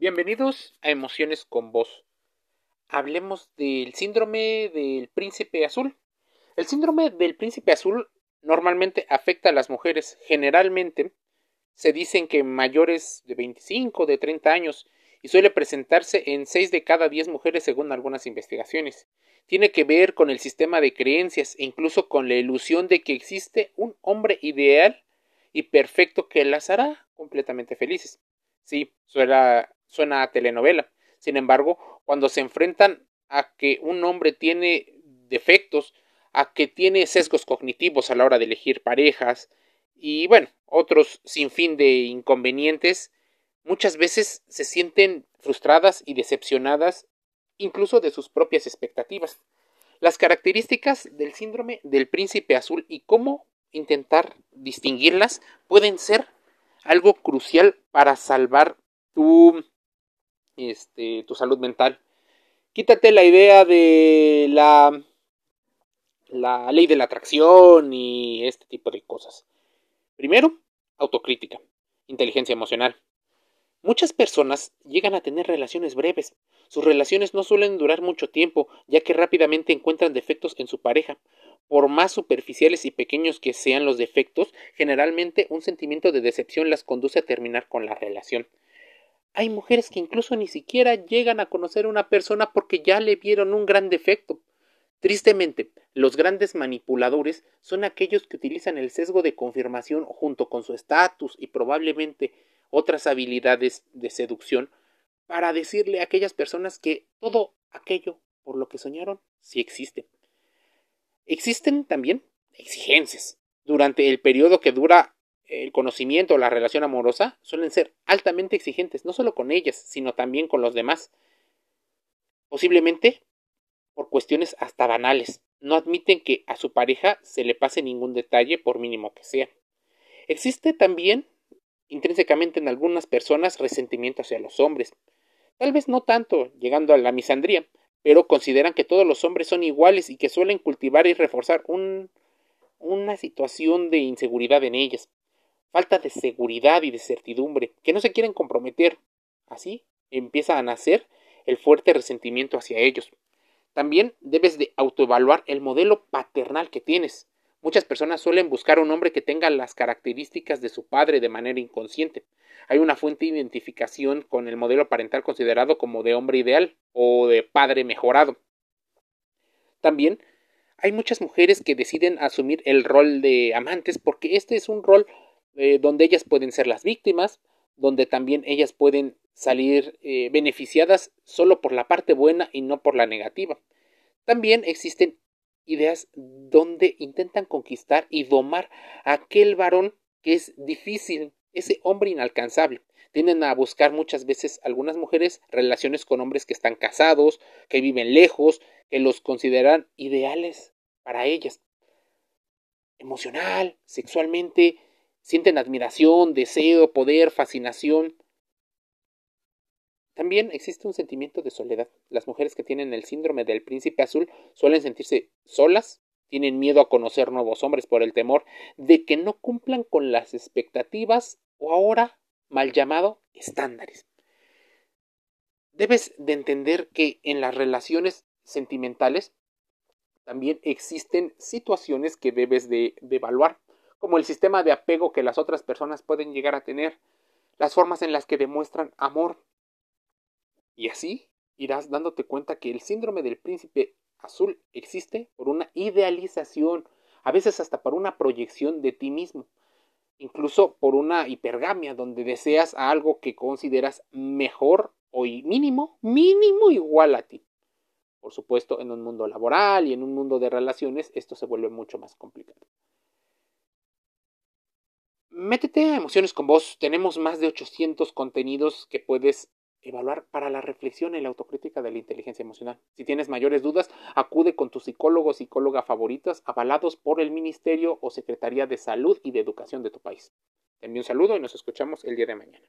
Bienvenidos a Emociones con Voz. Hablemos del síndrome del príncipe azul. El síndrome del príncipe azul normalmente afecta a las mujeres. Generalmente se dicen que mayores de 25, de 30 años y suele presentarse en 6 de cada 10 mujeres según algunas investigaciones. Tiene que ver con el sistema de creencias e incluso con la ilusión de que existe un hombre ideal y perfecto que las hará completamente felices. Sí, suena suena a telenovela. Sin embargo, cuando se enfrentan a que un hombre tiene defectos, a que tiene sesgos cognitivos a la hora de elegir parejas y bueno, otros sin fin de inconvenientes, muchas veces se sienten frustradas y decepcionadas incluso de sus propias expectativas. Las características del síndrome del príncipe azul y cómo intentar distinguirlas pueden ser algo crucial para salvar tu este, tu salud mental. Quítate la idea de la, la ley de la atracción y este tipo de cosas. Primero, autocrítica, inteligencia emocional. Muchas personas llegan a tener relaciones breves. Sus relaciones no suelen durar mucho tiempo, ya que rápidamente encuentran defectos en su pareja. Por más superficiales y pequeños que sean los defectos, generalmente un sentimiento de decepción las conduce a terminar con la relación. Hay mujeres que incluso ni siquiera llegan a conocer a una persona porque ya le vieron un gran defecto. Tristemente, los grandes manipuladores son aquellos que utilizan el sesgo de confirmación junto con su estatus y probablemente otras habilidades de seducción para decirle a aquellas personas que todo aquello por lo que soñaron sí existe. Existen también exigencias. Durante el periodo que dura el conocimiento o la relación amorosa suelen ser altamente exigentes, no solo con ellas, sino también con los demás. Posiblemente por cuestiones hasta banales. No admiten que a su pareja se le pase ningún detalle, por mínimo que sea. Existe también, intrínsecamente en algunas personas, resentimiento hacia los hombres. Tal vez no tanto, llegando a la misandría, pero consideran que todos los hombres son iguales y que suelen cultivar y reforzar un, una situación de inseguridad en ellas falta de seguridad y de certidumbre, que no se quieren comprometer. Así empieza a nacer el fuerte resentimiento hacia ellos. También debes de autoevaluar el modelo paternal que tienes. Muchas personas suelen buscar un hombre que tenga las características de su padre de manera inconsciente. Hay una fuente de identificación con el modelo parental considerado como de hombre ideal o de padre mejorado. También hay muchas mujeres que deciden asumir el rol de amantes porque este es un rol eh, donde ellas pueden ser las víctimas, donde también ellas pueden salir eh, beneficiadas solo por la parte buena y no por la negativa. También existen ideas donde intentan conquistar y domar a aquel varón que es difícil, ese hombre inalcanzable. Tienden a buscar muchas veces algunas mujeres relaciones con hombres que están casados, que viven lejos, que los consideran ideales para ellas. Emocional, sexualmente, sienten admiración, deseo, poder, fascinación. También existe un sentimiento de soledad. Las mujeres que tienen el síndrome del príncipe azul suelen sentirse solas, tienen miedo a conocer nuevos hombres por el temor de que no cumplan con las expectativas o ahora mal llamado estándares. Debes de entender que en las relaciones sentimentales también existen situaciones que debes de, de evaluar como el sistema de apego que las otras personas pueden llegar a tener, las formas en las que demuestran amor. Y así irás dándote cuenta que el síndrome del príncipe azul existe por una idealización, a veces hasta por una proyección de ti mismo, incluso por una hipergamia donde deseas algo que consideras mejor o mínimo, mínimo igual a ti. Por supuesto, en un mundo laboral y en un mundo de relaciones esto se vuelve mucho más complicado. Métete a Emociones con Vos. Tenemos más de 800 contenidos que puedes evaluar para la reflexión y la autocrítica de la inteligencia emocional. Si tienes mayores dudas, acude con tus psicólogo o psicóloga favoritas avalados por el Ministerio o Secretaría de Salud y de Educación de tu país. Te envío un saludo y nos escuchamos el día de mañana.